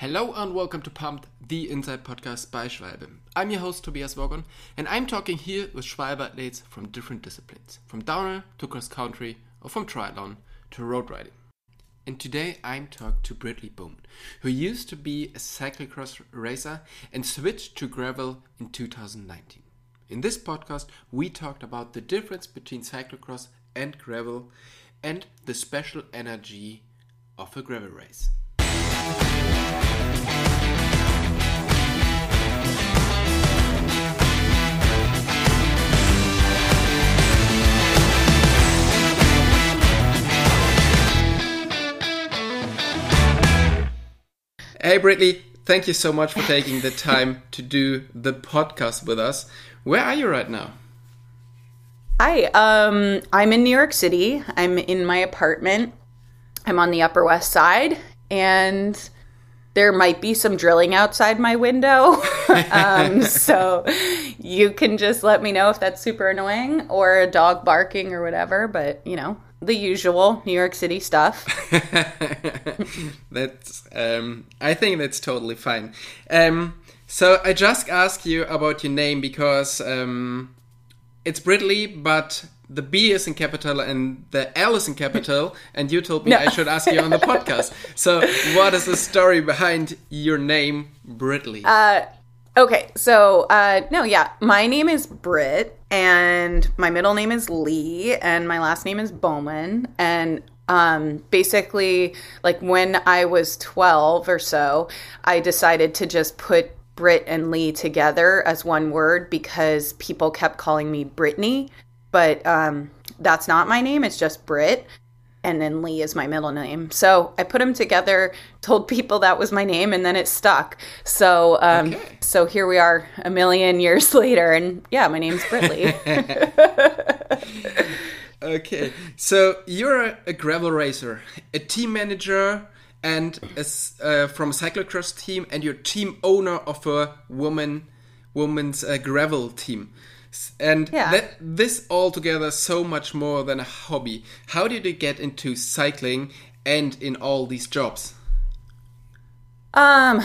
Hello and welcome to Pumped, the Inside Podcast by Schwalbe. I'm your host Tobias Wogon, and I'm talking here with Schwalbe athletes from different disciplines, from downhill to cross country, or from triathlon to road riding. And today I'm talking to BrittLee Bowman, who used to be a cyclocross racer and switched to gravel in 2019. In this podcast, we talked about the difference between cyclocross and gravel and the special energy of a gravel race. Hey, BrittLee, thank you so much for taking the time to do the podcast with us. Where are you right now? Hi, um, I'm in New York City. I'm in my apartment. I'm on the Upper West Side, and there might be some drilling outside my window. um, so you can just let me know if that's super annoying or a dog barking or whatever. But, you know, the usual New York City stuff. that's, um, I think that's totally fine. Um, so I just asked you about your name because um, it's BrittLee, but the B is in capital and the L is in capital, and you told me no. I should ask you on the podcast. So, what is the story behind your name, BrittLee? Uh, okay, so uh, no, yeah, my name is Britt, and my middle name is Lee, and my last name is Bowman, and um, basically, like when I was twelve or so, I decided to just put Britt and Lee together as one word because people kept calling me Brittany but um, that's not my name. It's just Britt. And then Lee is my middle name. So I put them together, told people that was my name, and then it stuck. So, um, okay. so here we are a million years later, and yeah, my name's BrittLee. okay, so you're a, a, gravel racer, a team manager, and a, uh, from a cyclocross team, and you're team owner of a woman woman's uh, gravel team and yeah. that this altogether so much more than a hobby. How did you get into cycling and in all these jobs? Um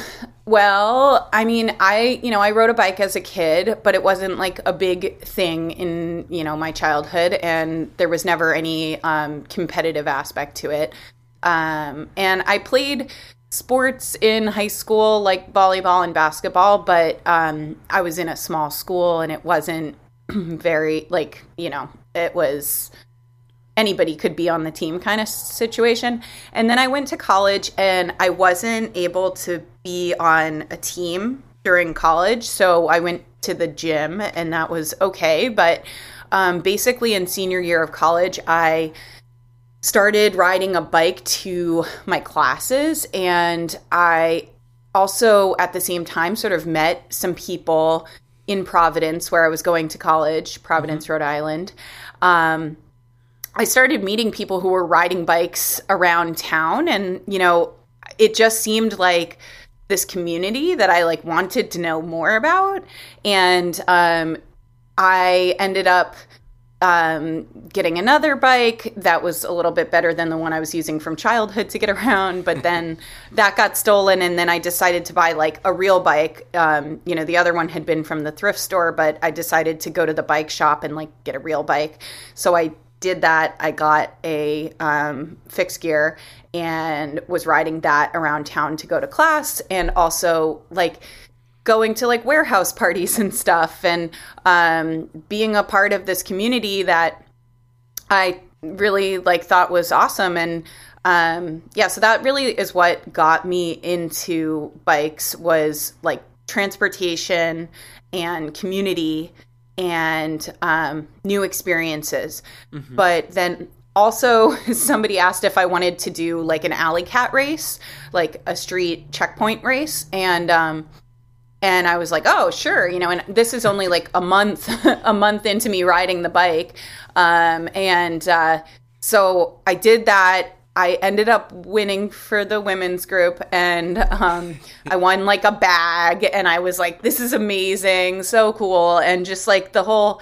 well i mean i you know i rode a bike as a kid but it wasn't like a big thing in you know my childhood and there was never any um, competitive aspect to it. Um, and i played sports in high school, like volleyball and basketball, but um, I was in a small school and it wasn't very, like, you know, it was anybody could be on the team kind of situation. And then I went to college and I wasn't able to be on a team during college. So I went to the gym and that was okay. But um, basically, in senior year of college, I started riding a bike to my classes and I also at the same time sort of met some people in Providence where I was going to college, Providence, mm-hmm. Rhode Island. Um, I started meeting people who were riding bikes around town and you know it just seemed like this community that I like wanted to know more about and um, I ended up um, getting another bike that was a little bit better than the one I was using from childhood to get around. But then that got stolen, and then I decided to buy like a real bike. Um, you know, the other one had been from the thrift store, but I decided to go to the bike shop and like get a real bike. So I did that. I got a um, fixed gear and was riding that around town to go to class, and also like going to like warehouse parties and stuff and um, being a part of this community that I really like thought was awesome and um, yeah so that really is what got me into bikes was like transportation and community and um, new experiences mm-hmm. but then also somebody asked if i wanted to do like an alley cat race like a street checkpoint race and um, and I was like, "Oh, sure," you know. And this is only like a month, a month into me riding the bike, um, and uh, so I did that. I ended up winning for the women's group, and um, I won like a bag, and I was like, "This is amazing, so cool," and just like the whole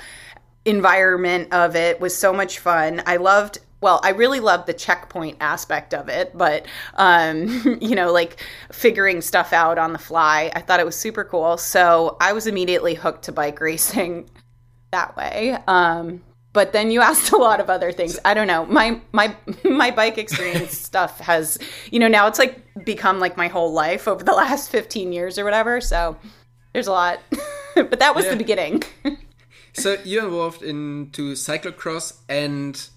environment of it was so much fun. I loved well, I really love the checkpoint aspect of it, but um, you know, like figuring stuff out on the fly. I thought it was super cool. So I was immediately hooked to bike racing that way. Um, but then you asked a lot of other things. I don't know. My my my bike experience stuff has, you know, now it's like become like my whole life over the last 15 years or whatever. So there's a lot. but that was yeah. the beginning. so you're involved into cyclocross and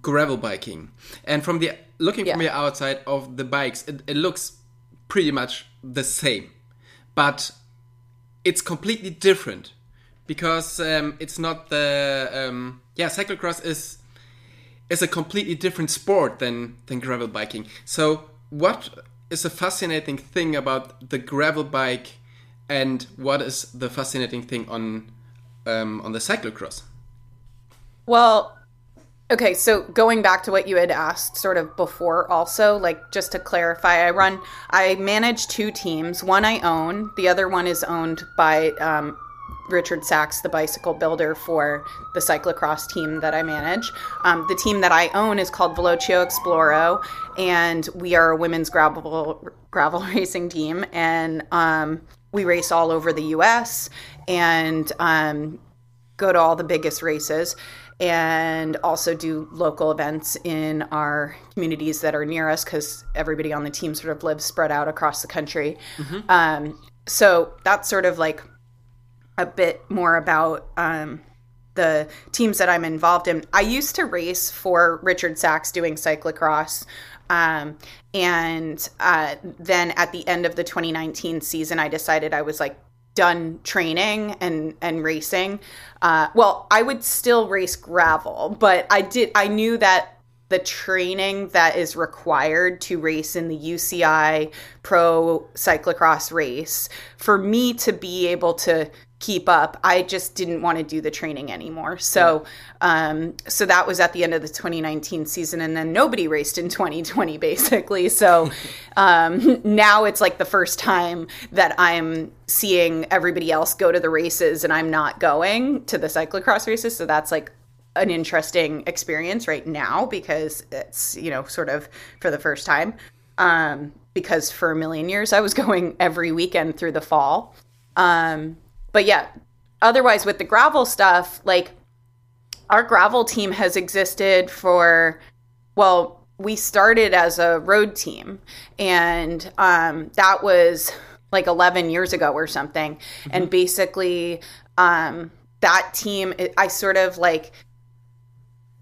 gravel biking. And from the looking yeah. from the outside of the bikes, it, it looks pretty much the same. But it's completely different because um, it's not the um, yeah cyclocross is is a completely different sport than than gravel biking. So what is a fascinating thing about the gravel bike, and what is the fascinating thing on um, on the cyclocross? Well, okay, so going back to what you had asked sort of before, also, like just to clarify, I run, I manage two teams. One I own, the other one is owned by um, Richard Sachs, the bicycle builder for the cyclocross team that I manage. Um, the team that I own is called Velocio Exploro, and we are a women's gravel gravel racing team, and um, we race all over the U.S. and um, go to all the biggest races. And also do local events in our communities that are near us because everybody on the team sort of lives spread out across the country. Mm-hmm. Um, so that's sort of like a bit more about um, the teams that I'm involved in. I used to race for Richard Sachs doing cyclocross. Um, and uh, then at the end of the 2019 season, I decided I was like done training and and racing. Uh, well, I would still race gravel, but I did. I knew that the training that is required to race in the UCI Pro Cyclocross race for me to be able to keep up. I just didn't want to do the training anymore. So, um, so that was at the end of the 2019 season, and then nobody raced in 2020 basically. So um, now it's like the first time that I'm seeing everybody else go to the races, and I'm not going to the cyclocross races. So that's like an interesting experience right now because it's you know sort of for the first time. Um, because for a million years I was going every weekend through the fall. Um, but yeah, otherwise with the gravel stuff, like our gravel team has existed for well, we started as a road team and um, that was like 11 years ago or something mm-hmm. and basically um, that team i sort of like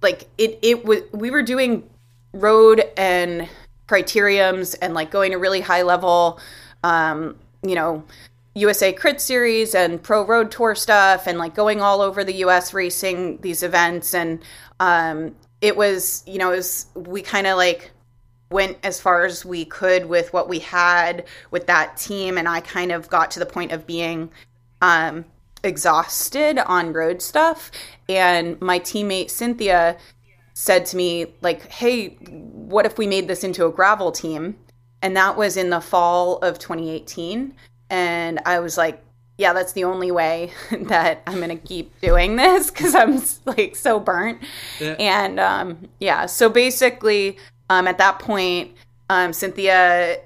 like it it was we were doing road and criteriums and like going to really high level um, you know USA Crit Series and Pro Road Tour stuff, and like going all over the US racing these events. And um, it was, you know, it was, we kind of like went as far as we could with what we had with that team. And I kind of got to the point of being um, exhausted on road stuff. And my teammate Cynthia said to me, like, hey, what if we made this into a gravel team? And that was in the fall of 2018 and I was like, yeah, that's the only way that I'm gonna keep doing this because I'm like so burnt. Yeah. And um, yeah, so basically, um, at that point, um, Cynthia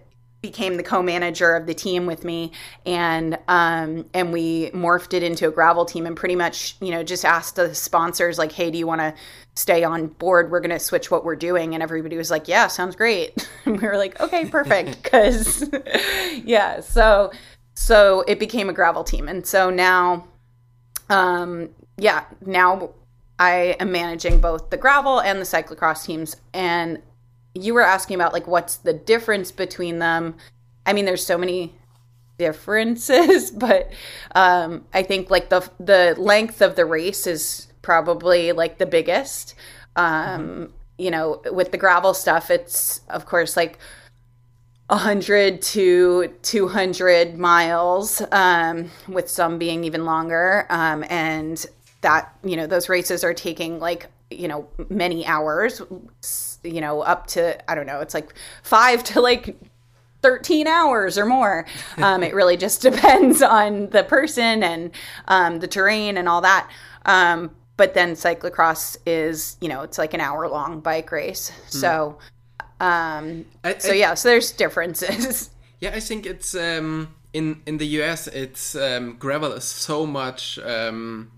became the co-manager of the team with me, and um, and we morphed it into a gravel team, and pretty much, you know, just asked the sponsors like, hey, do you want to stay on board? We're gonna switch what we're doing, and everybody was like, yeah, sounds great. and we were like, okay, perfect, because yeah, so so it became a gravel team. And so now, um, yeah, now I am managing both the gravel and the cyclocross teams. And you were asking about like what's the difference between them. I mean, there's so many differences, but um, I think like the the length of the race is probably like the biggest. Um, mm-hmm. You know, with the gravel stuff, it's of course like 100 to 200 miles, um, with some being even longer. Um, and that, you know, those races are taking like, you know, many hours, you know, up to, I don't know, it's like five to like 13 hours or more. Um, it really just depends on the person and um, the terrain and all that. Um, but then cyclocross is you know it's like an hour long bike race. Mm. So um, I, so I, yeah, so there's differences. Yeah, I think it's um, in in the US. It's um, gravel is so much um,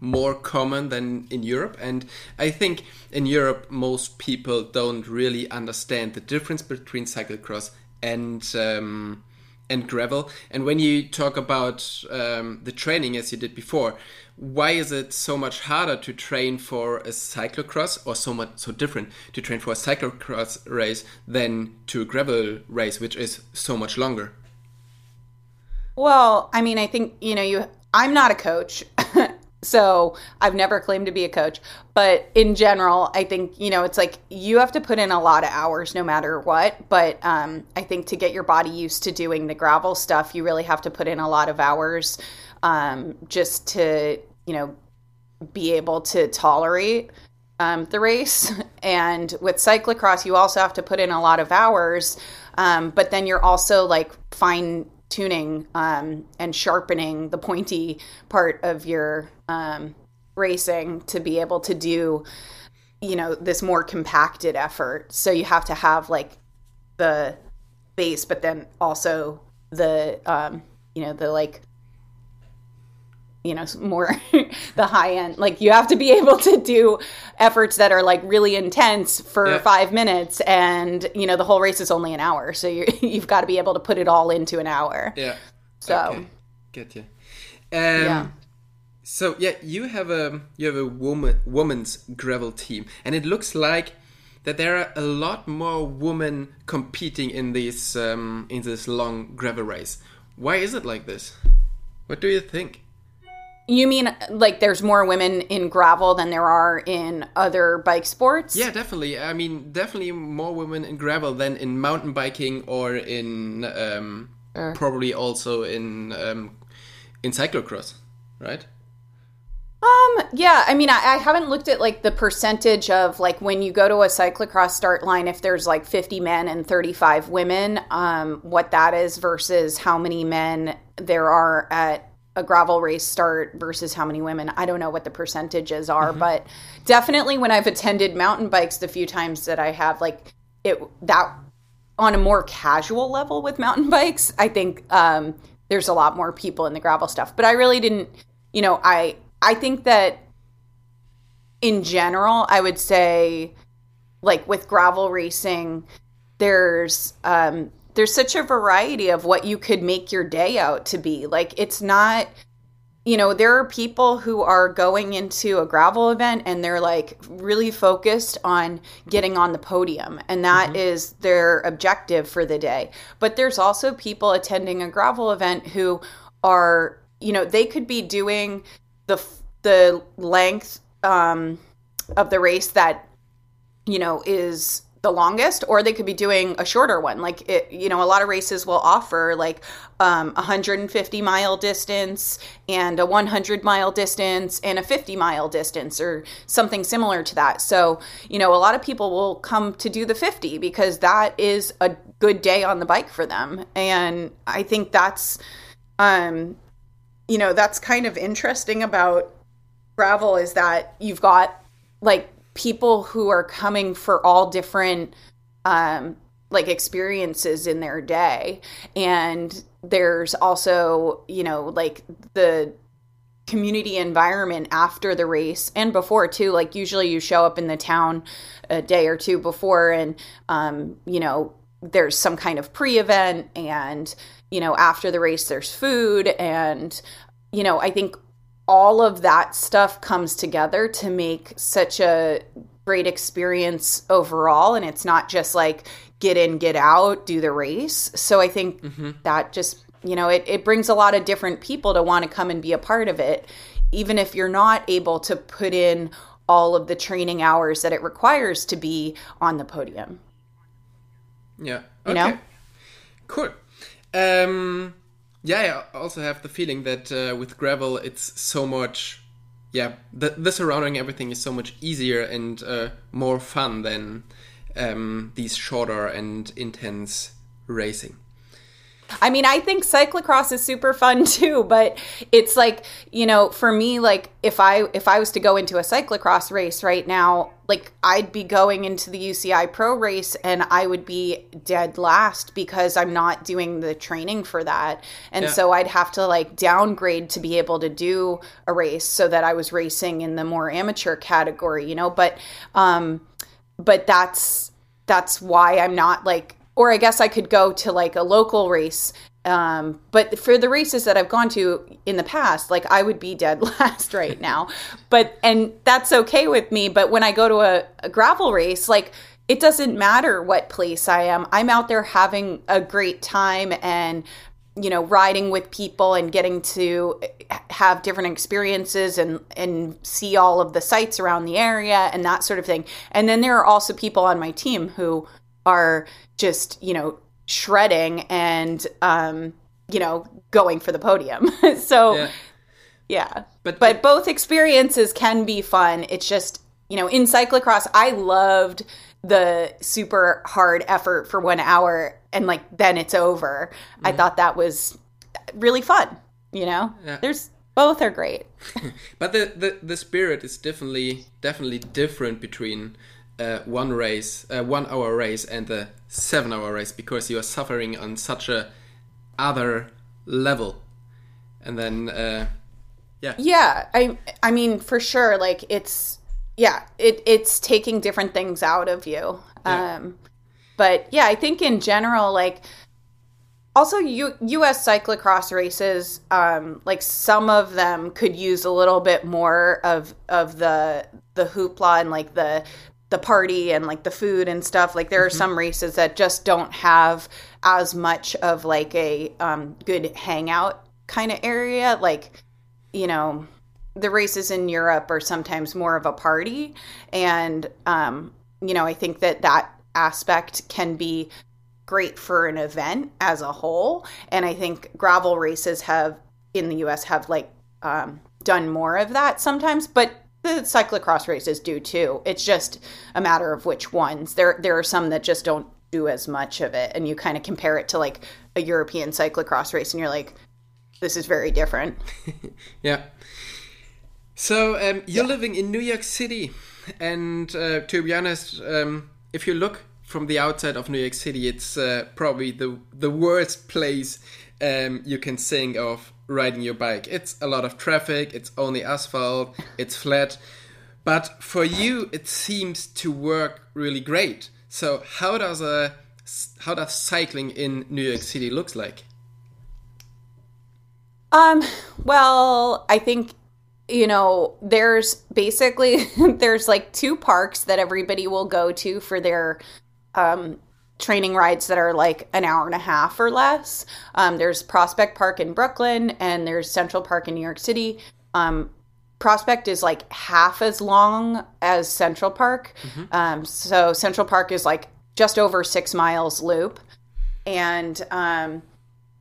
more common than in Europe, and I think in Europe most people don't really understand the difference between cyclocross and um, and gravel. And when you talk about um, the training as you did before, why is it so much harder to train for a cyclocross or so much so different to train for a cyclocross race than to a gravel race which is so much longer well i mean i think you know you i'm not a coach so i've never claimed to be a coach but in general i think you know it's like you have to put in a lot of hours no matter what but um, i think to get your body used to doing the gravel stuff you really have to put in a lot of hours um, just to you know be able to tolerate um, the race. And with cyclocross, you also have to put in a lot of hours, um, but then you're also like fine tuning um, and sharpening the pointy part of your um, racing to be able to do, you know, this more compacted effort. So you have to have like the base, but then also the, um, you know, the like you know more the high end like you have to be able to do efforts that are like really intense for yeah. five minutes and you know the whole race is only an hour so you you've got to be able to put it all into an hour yeah so okay. get you um, yeah so yeah you have a you have a woman woman's gravel team and it looks like that there are a lot more women competing in this um, in this long gravel race why is it like this what do you think you mean like there's more women in gravel than there are in other bike sports? Yeah, definitely. I mean, definitely more women in gravel than in mountain biking or in um, uh. probably also in um, in cyclocross, right? Um, yeah, I mean, I, I, haven't looked at like the percentage of like when you go to a cyclocross start line, if there's like 50 men and 35 women, um, what that is versus how many men there are at a gravel race start versus how many women. I don't know what the percentages are, mm-hmm. but definitely when I've attended mountain bikes the few times that I have like it that on a more casual level with mountain bikes, I think um, there's a lot more people in the gravel stuff. But I really didn't, you know, I I think that in general, I would say like with gravel racing, there's um, there's such a variety of what you could make your day out to be. Like it's not you know, there are people who are going into a gravel event and they're like really focused on getting on the podium, and that mm-hmm. is their objective for the day. But there's also people attending a gravel event who are, you know, they could be doing the the length um, of the race that you know is the longest or they could be doing a shorter one. Like it you know a lot of races will offer like um, 150 mile distance and a 100 mile distance and a 50 mile distance or something similar to that. So you know a lot of people will come to do the 50 because that is a good day on the bike for them. And i think that's um you know that's kind of interesting about gravel is that you've got like people who are coming for all different um, like experiences in their day. And there's also you know like the community environment after the race and before too. Like usually you show up in the town a day or two before and um, you know there's some kind of pre-event and you know after the race there's food and you know i think all of that stuff comes together to make such a great experience overall. And it's not just like get in get out do the race. So i think mm-hmm. that just you know it, it brings a lot of different people to want to come and be a part of it even if you're not able to put in all of the training hours that it requires to be on the podium. Yeah. Okay. you know? Cool um yeah, I also have the feeling that uh, with gravel, it's so much. Yeah, the, the surrounding everything is so much easier and uh, more fun than um, these shorter and intense racing. I mean, I think cyclocross is super fun too, but it's like, you know, for me like if I if I was to go into a cyclocross race right now, like I'd be going into the UCI Pro race and I would be dead last because I'm not doing the training for that. And yeah. so I'd have to like downgrade to be able to do a race so that I was racing in the more amateur category, you know, but um but that's that's why I'm not like or I guess I could go to like a local race. Um, but for the races that I've gone to in the past, like I would be dead last right now. but and that's okay with me. But when I go to a, a gravel race, like it doesn't matter what place I am. I'm out there having a great time and you know riding with people and getting to have different experiences and and see all of the sites around the area and that sort of thing and then there are also people on my team who are just you know shredding and um you know going for the podium so yeah, yeah. but but both experiences can be fun it's just you know in cyclocross i loved the super hard effort for one hour and like then it's over. Mm-hmm. I thought that was really fun. You know, yeah. there's both are great. but the, the the spirit is definitely definitely different between uh, one race, uh, one hour race, and the seven hour race because you are suffering on such a other level, and then uh, yeah, yeah. I I mean for sure, like it's yeah, it it's taking different things out of you. Yeah. Um, but yeah, I think in general, like also U- U.S. cyclocross races, um, like some of them could use a little bit more of of the the hoopla and like the the party and like the food and stuff. Like there are mm-hmm. some races that just don't have as much of like a um, good hangout kind of area. Like you know, the races in Europe are sometimes more of a party, and um, you know, I think that that aspect can be great for an event as a whole. And I think gravel races have in the US have like um, done more of that sometimes, but the cyclocross races do too. It's just a matter of which ones. There there are some that just don't do as much of it, and you kind of compare it to like a European cyclocross race, and you're like, this is very different. yeah. So um, you're yeah. living in New York City, and uh, to be honest, um, if you look from the outside of New York City, it's uh, probably the the worst place um, you can think of riding your bike. It's a lot of traffic. It's only asphalt. It's flat. But for you, it seems to work really great. So how does a how does cycling in New York City looks like? Um. Well, I think you know there's basically there's like two parks that everybody will go to for their um, training rides that are like an hour and a half or less. Um, there's prospect park in brooklyn and there's central park in new york city. Um, prospect is like half as long as central park. Mm-hmm. Um, so central park is like just over six miles loop. And um,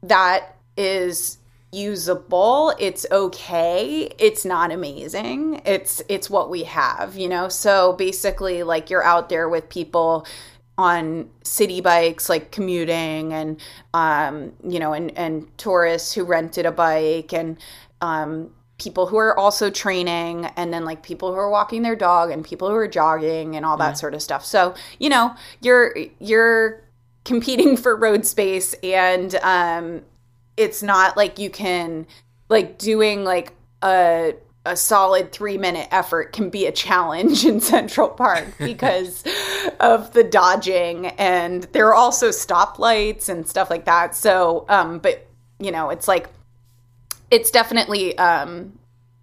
that is usable. It's okay. It's not amazing. It's it's what we have you know? So basically like you're out there with people on city bikes like commuting and um you know and and tourists who rented a bike and um people who are also training and then like people who are walking their dog and people who are jogging and all that sort of stuff. So you know you're you're competing for road space and um it's not like you can like doing like a a solid three minute effort can be a challenge in Central Park because of the dodging and there are also stoplights and stuff like that. So, um, but you know, it's like it's definitely um,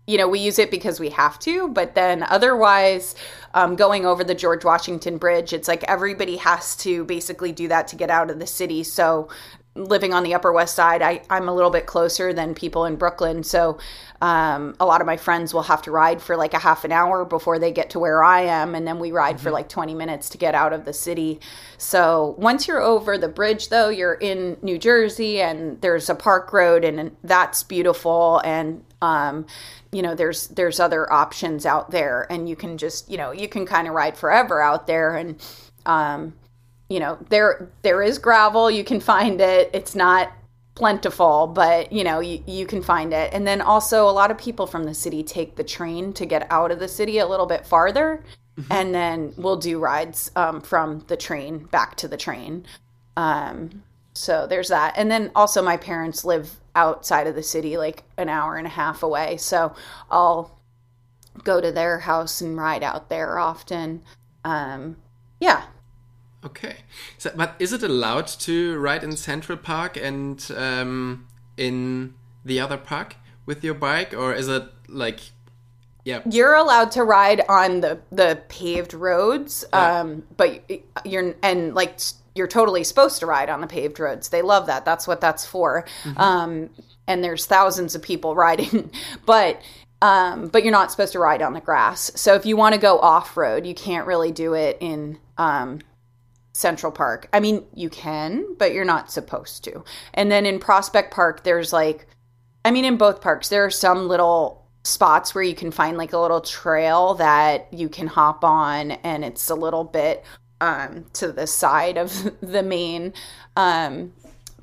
you know, we use it because we have to, but then otherwise, um, going over the George Washington Bridge, it's like everybody has to basically do that to get out of the city. So living on the Upper West Side, I, I'm a little bit closer than people in Brooklyn. So um, a lot of my friends will have to ride for like a half an hour before they get to where I am. And then we ride mm-hmm. for like 20 minutes to get out of the city. So once you're over the bridge, though, you're in New Jersey and there's a park road and that's beautiful. And, um, you know, there's, there's other options out there and you can just, you know, you can kind of ride forever out there. And, um, you know there there is gravel you can find it it's not plentiful, but you know, you, you can find it. And then also, a lot of people from the city take the train to get out of the city a little bit farther. Mm-hmm. And then we'll do rides um, from the train back to the train. Um, so there's that. And then also, my parents live outside of the city, like an hour and a half away. So I'll go to their house and ride out there often. Um, yeah. Okay. So, but is it allowed to ride in Central Park and um, in the other park with your bike, or is it like, yeah? You're allowed to ride on the the paved roads, yeah. um, but you're and like you're totally supposed to ride on the paved roads. They love that. That's what that's for. Mm-hmm. Um, and there's thousands of people riding, but um, but you're not supposed to ride on the grass. So if you want to go off road, you can't really do it in um, Central Park. I mean, you can, but you're not supposed to. And then in Prospect Park, there's like, I mean, in both parks, there are some little spots where you can find like a little trail that you can hop on, and it's a little bit um, to the side of the main um,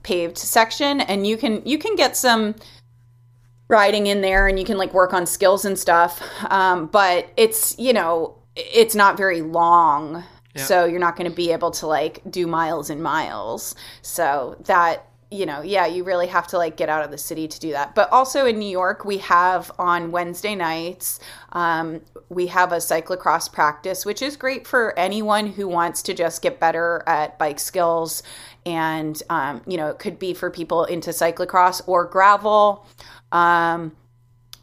paved section, and you can you can get some riding in there and you can like work on skills and stuff. Um, but it's, you know, it's not very long. So you're not going to be able to like do miles and miles. So that you know, yeah, you really have to like get out of the city to do that. But also in New York, we have on Wednesday nights, um, we have a cyclocross practice, which is great for anyone who wants to just get better at bike skills. And, um, you know, it could be for people into cyclocross or gravel um,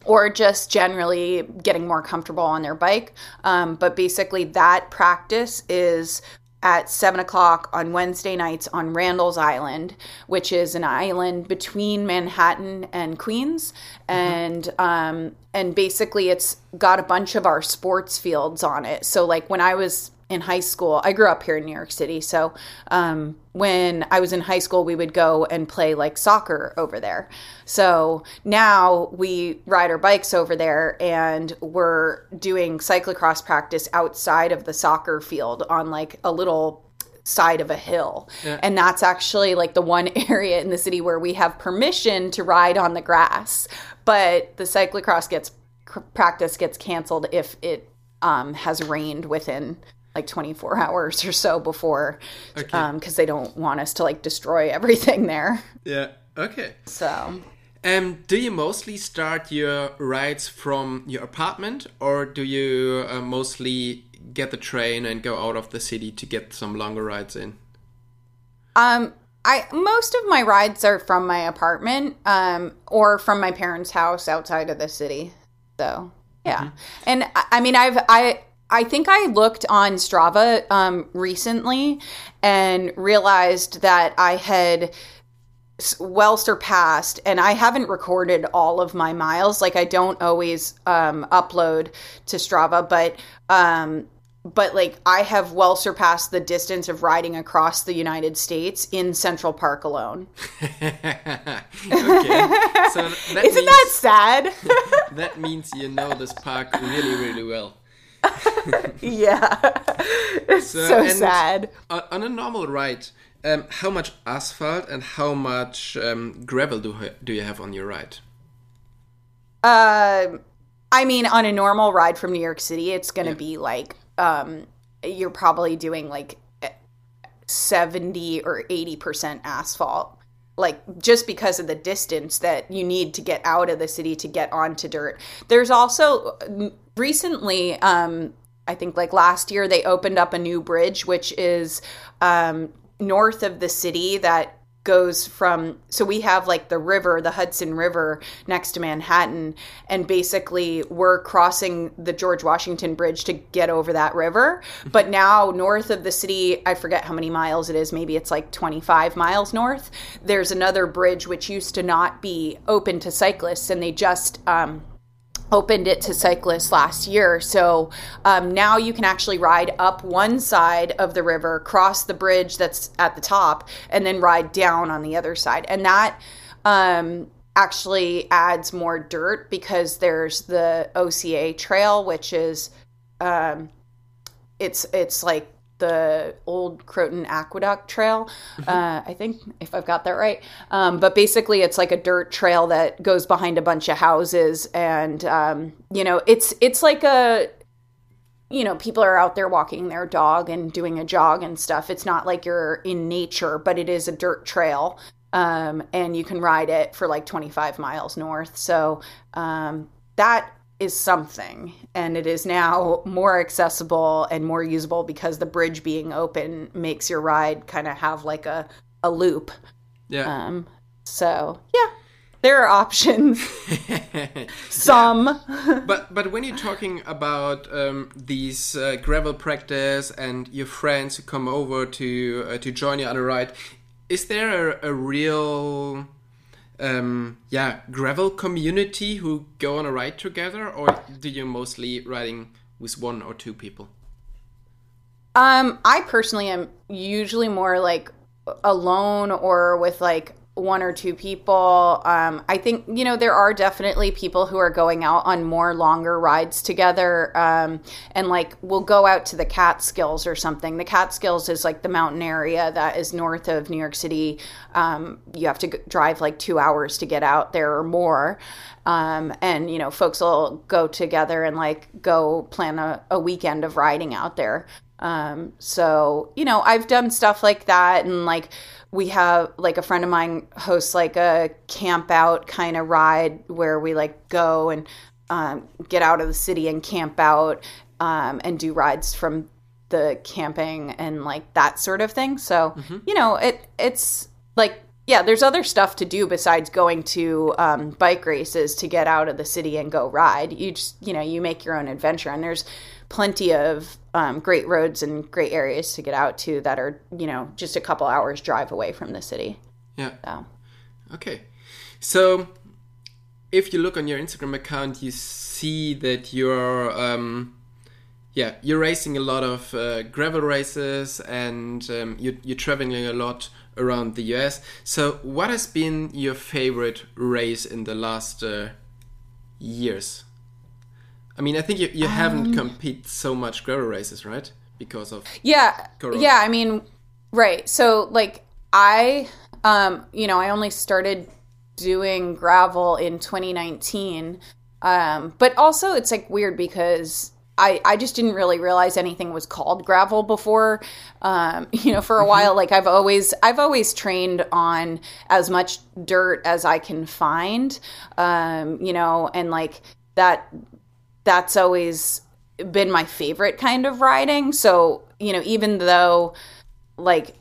or just generally getting more comfortable on their bike. Um, but basically, that practice is at seven o'clock on Wednesday nights on Randall's Island, which is an island between Manhattan and Queens, mm-hmm. and um, and basically it's got a bunch of our sports fields on it. So like when I was in high school. I grew up here in New York City, so um, when I was in high school, we would go and play like soccer over there. So now we ride our bikes over there, and we're doing cyclocross practice outside of the soccer field on like a little side of a hill. Yeah. And that's actually like the one area in the city where we have permission to ride on the grass, but the cyclocross gets practice gets canceled if it um, has rained within like 24 hours or so before because okay. um, they don't want us to like destroy everything there yeah okay so um, do you mostly start your rides from your apartment or do you uh, mostly get the train and go out of the city to get some longer rides in um I most of my rides are from my apartment um, or from my parents' house outside of the city. So yeah, mm -hmm. and I mean I've I I think I looked on Strava um, recently and realized that I had well surpassed and i haven't recorded all of my miles. Like i don't always um, upload to strava but um, but like i have well surpassed the distance of riding across the united states in central park alone. Okay. So that isn't means, that sad? that means you know this park really really well yeah. It's so, so sad. On a normal ride, um, how much asphalt and how much um, gravel do, do you have on your ride? Uh, I mean, on a normal ride from New York City, it's going to yeah. be like, um, you're probably doing like 70 or 80% asphalt like just because of the distance that you need to get out of the city to get onto dirt. There's also recently, um, I think like last year, they opened up a new bridge, which is um, north of the city that goes from so we have like the river the hudson river next to manhattan and basically we're crossing the george washington bridge to get over that river. But now north of the city i forget how many miles it is maybe it's like 25 miles north there's another bridge which used to not be open to cyclists and they just um, opened it to cyclists last year. So um, now you can actually ride up one side of the river, cross the bridge that's at the top, and then ride down on the other side. And that um, actually adds more dirt because there's the OCA trail, which is um, it's it's like the old Croton Aqueduct Trail. Uh, I think if I've got that right. Um, but basically, it's like a dirt trail that goes behind a bunch of houses, and um, you know, it's it's like a you know, people are out there walking their dog and doing a jog and stuff. It's not like you're in nature, but it is a dirt trail. Um, and you can ride it for like 25 miles north. So um, that is something. And it is now more accessible and more usable because the bridge being open makes your ride kind of have like a, a loop. Yeah. Um, so, yeah, there are options. Some. but but when you're talking about um, these uh, gravel practice and your friends who come over to uh, to join you on a ride, is there a, a real um, yeah gravel community who go on a ride together, or do you mostly riding with one or two people? Um, I personally am usually more like alone or with like one or two people. Um, I think, you know, there are definitely people who are going out on more longer rides together. Um, and like we'll go out to the Catskills or something. The Catskills is like the mountain area that is north of New York City. Um, you have to g- drive like two hours to get out there or more. Um, and, you know, folks will go together and like go plan a, a weekend of riding out there. Um, so, you know, I've done stuff like that and like, we have like a friend of mine hosts like a camp out kind of ride where we like go and um, get out of the city and camp out um, and do rides from the camping and like that sort of thing. So mm-hmm. you know, it it's like yeah, there's other stuff to do besides going to um, bike races to get out of the city and go ride. You just you know you make your own adventure and there's plenty of um, great roads and great areas to get out to that are you know just a couple hours drive away from the city. Yeah. So. okay. So if you look on your instagram account you see that you're um, yeah you're racing a lot of uh, gravel races and um, you're, you're traveling a lot around the us so what has been your favorite race in the last uh, years I mean, I think you, you um, haven't competed so much gravel races, right? Because of yeah, corona. yeah. I mean, right. So like I, um, you know, I only started doing gravel in 2019, um, but also it's like weird because I, I just didn't really realize anything was called gravel before. Um, you know, for a mm-hmm. while, like I've always I've always trained on as much dirt as I can find. Um, you know, and like that that's always been my favorite kind of riding. So, you know, even though like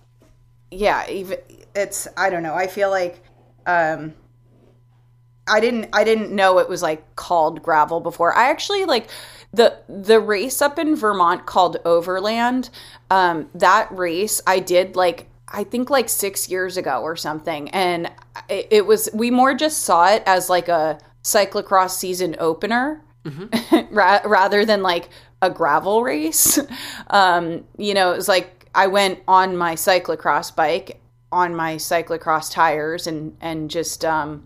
yeah, even it's I don't know. I feel like um I didn't I didn't know it was like called gravel before. I actually like the the race up in Vermont called Overland. Um that race I did like I think like 6 years ago or something and it, it was we more just saw it as like a cyclocross season opener mm-hmm. Ra- rather than like a gravel race. Um, you know, it was like I went on my cyclocross bike on my cyclocross tires and and just um,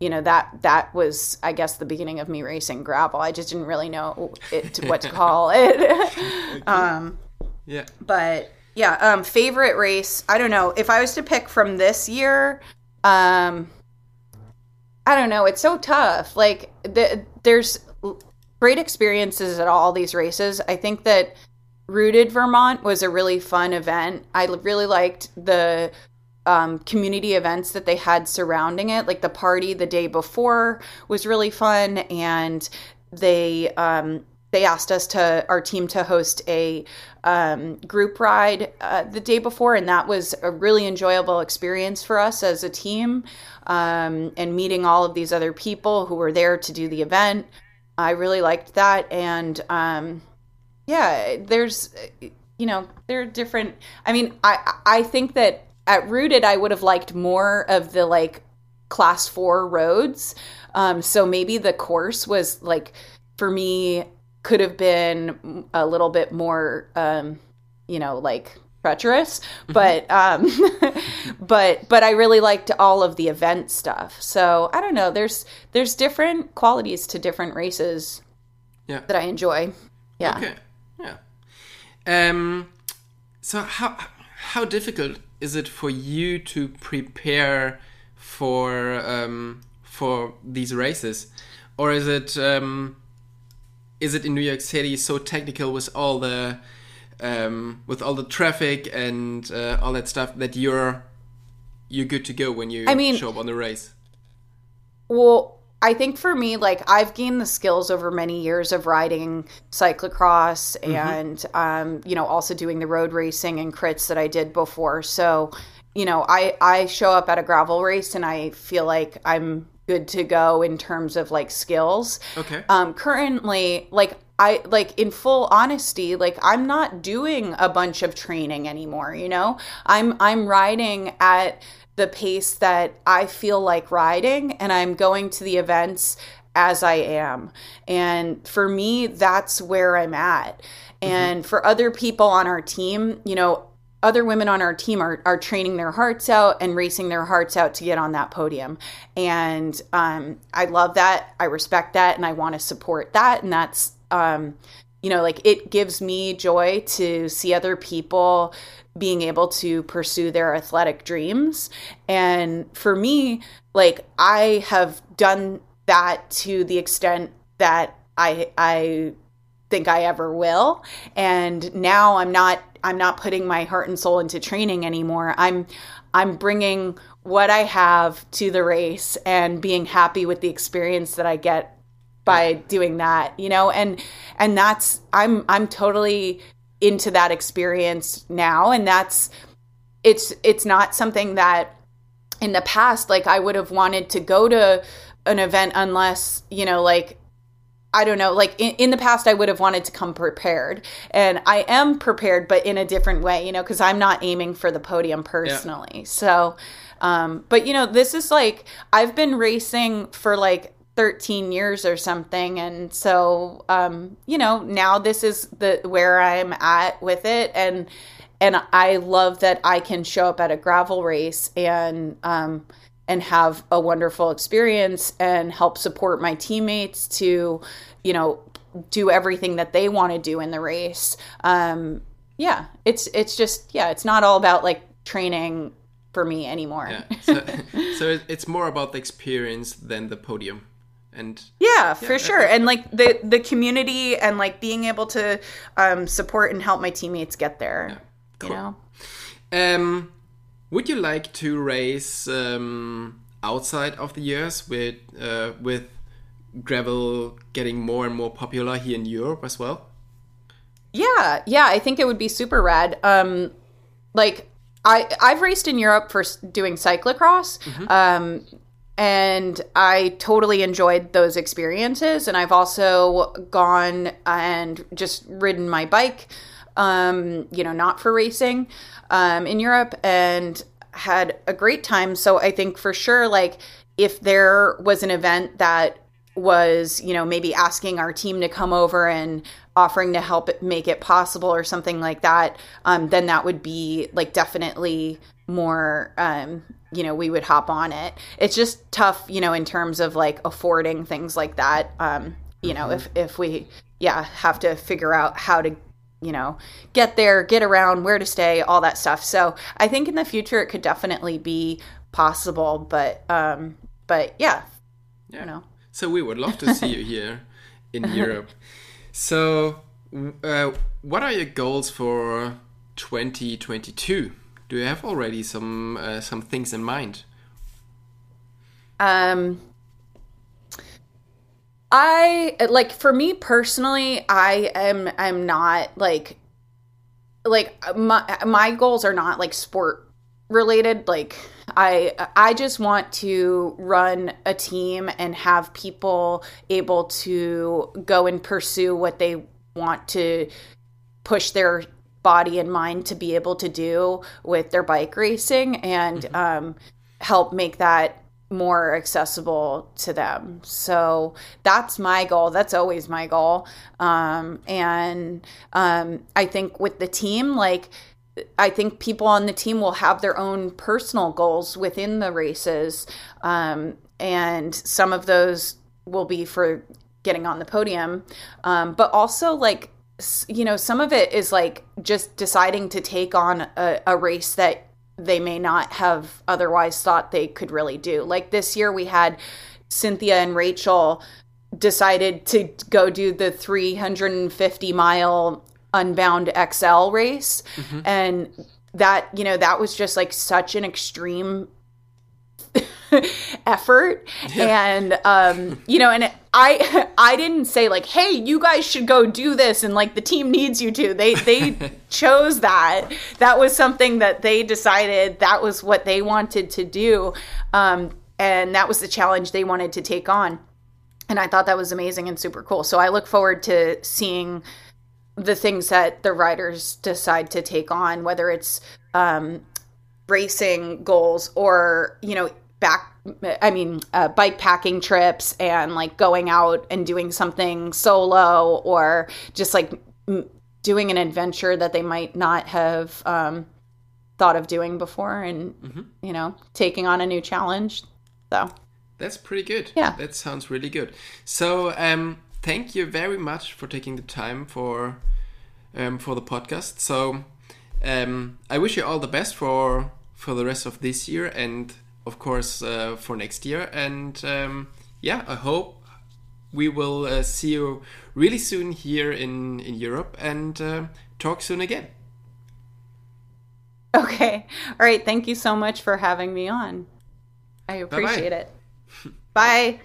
you know that that was I guess the beginning of me racing gravel. I just didn't really know it, what to call it. um, yeah, but yeah, um, favorite race. I don't know if I was to pick from this year. Um, I don't know. It's so tough. Like the, there's great experiences at all these races. I think that Rooted Vermont was a really fun event. I really liked the um, community events that they had surrounding it. Like the party the day before was really fun, and they um, they asked us to our team to host a um, group ride uh, the day before, and that was a really enjoyable experience for us as a team. Um, and meeting all of these other people who were there to do the event I really liked that, and um, yeah, there's you know there are different. I mean, I I think that at Rooted I would have liked more of the like class four roads. Um, so maybe the course was like for me could have been a little bit more um, you know like treacherous mm-hmm. but um but but i really liked all of the event stuff. So i don't know there's there's different qualities to different races yeah. that i enjoy. Yeah. Okay. Yeah. Um So how how difficult is it for you to prepare for um, for these races, or is it um, is it in New York City so technical with all the um, with all the traffic and uh, all that stuff that you're you're good to go when you I mean, show up on the race? Well, I think for me, like I've gained the skills over many years of riding cyclocross Mm-hmm. and, um, you know, also doing the road racing and crits that I did before. So, you know, I I show up at a gravel race and I feel like I'm good to go in terms of like skills. Okay. Um, currently, like I like in full honesty, like I'm not doing a bunch of training anymore. You know, I'm I'm riding at the pace that I feel like riding, and I'm going to the events as I am. And for me, that's where I'm at. And for other people on our team, you know, other women on our team are, are training their hearts out and racing their hearts out to get on that podium. And um, I love that. I respect that. And I want to support that. And that's, um, you know, like it gives me joy to see other people being able to pursue their athletic dreams. And for me, like I have done that to the extent that I, I, think I ever will. And now I'm not I'm not putting my heart and soul into training anymore. I'm I'm bringing what I have to the race and being happy with the experience that I get by doing that, you know? And and that's I'm I'm totally into that experience now and that's it's it's not something that in the past like I would have wanted to go to an event unless, you know, like I don't know, like in, in the past, I would have wanted to come prepared. And I am prepared, but in a different way, you know, because I'm not aiming for the podium personally. Yeah. So, um, but you know, this is like, I've been racing for like 13 years or something. And so, um, you know, now this is the where I'm at with it. And, and I love that I can show up at a gravel race and, um, and have a wonderful experience and help support my teammates to, you know, do everything that they want to do in the race. Um, yeah, it's it's just yeah, it's not all about like training for me anymore. Yeah. So, so it's more about the experience than the podium. And yeah, for sure. And like the the community and like being able to um, support and help my teammates get there. Yeah. Cool. You know. Um would you like to race um, outside of the US with uh, with gravel getting more and more popular here in Europe as well? Yeah, yeah, I think it would be super rad. Um, like I I've raced in Europe for doing cyclocross. Mm-hmm. Um, and I totally enjoyed those experiences. And I've also gone and just ridden my bike um, you know, not for racing um, in Europe and had a great time. So I think for sure, like, if there was an event that was, you know, maybe asking our team to come over and offering to help make it possible or something like that, um, then that would be like definitely more, um, you know, we would hop on it. It's just tough, you know, in terms of like affording things like that. Um, you know, if if we, yeah, have to figure out how to you know, get there, get around, where to stay, all that stuff. So I think in the future it could definitely be possible, but um, but yeah, yeah. You know. So we would love to see you here in Europe. So, uh, what are your goals for 2022? Do you have already some uh, some things in mind? Um, I like for me personally, I am I'm not like like my my goals are not like sport related like I I just want to run a team and have people able to go and pursue what they want to push their body and mind to be able to do with their bike racing and mm-hmm. um, help make that more accessible to them. So that's my goal. That's always my goal. Um, and um, I think with the team, like, I think people on the team will have their own personal goals within the races. Um, and some of those will be for getting on the podium. Um, but also, like, you know, some of it is like just deciding to take on a, a race that they may not have otherwise thought they could really do. Like this year, we had Cynthia and Rachel decided to go do the 350 mile Unbound XL race. And that, you know, that was just like such an extreme effort. And um you know and i i didn't say like hey you guys should go do this and like the team needs you to. They they chose that. That was something that they decided that was what they wanted to do. Um and that was the challenge they wanted to take on. And i thought that was amazing and super cool. So i look forward to seeing the things that the riders decide to take on whether it's um racing goals or you know back i mean uh, bike packing trips and like going out and doing something solo or just like m- doing an adventure that they might not have um, thought of doing before and you know taking on a new challenge so That's pretty good. Yeah. That sounds really good. So, um, thank you very much for taking the time for um, for the podcast. So, um, I wish you all the best for for the rest of this year and of course uh, for next year. And um, yeah, I hope we will uh, see you really soon here in in Europe and uh, talk soon again. okay all right thank you so much for having me on i appreciate it bye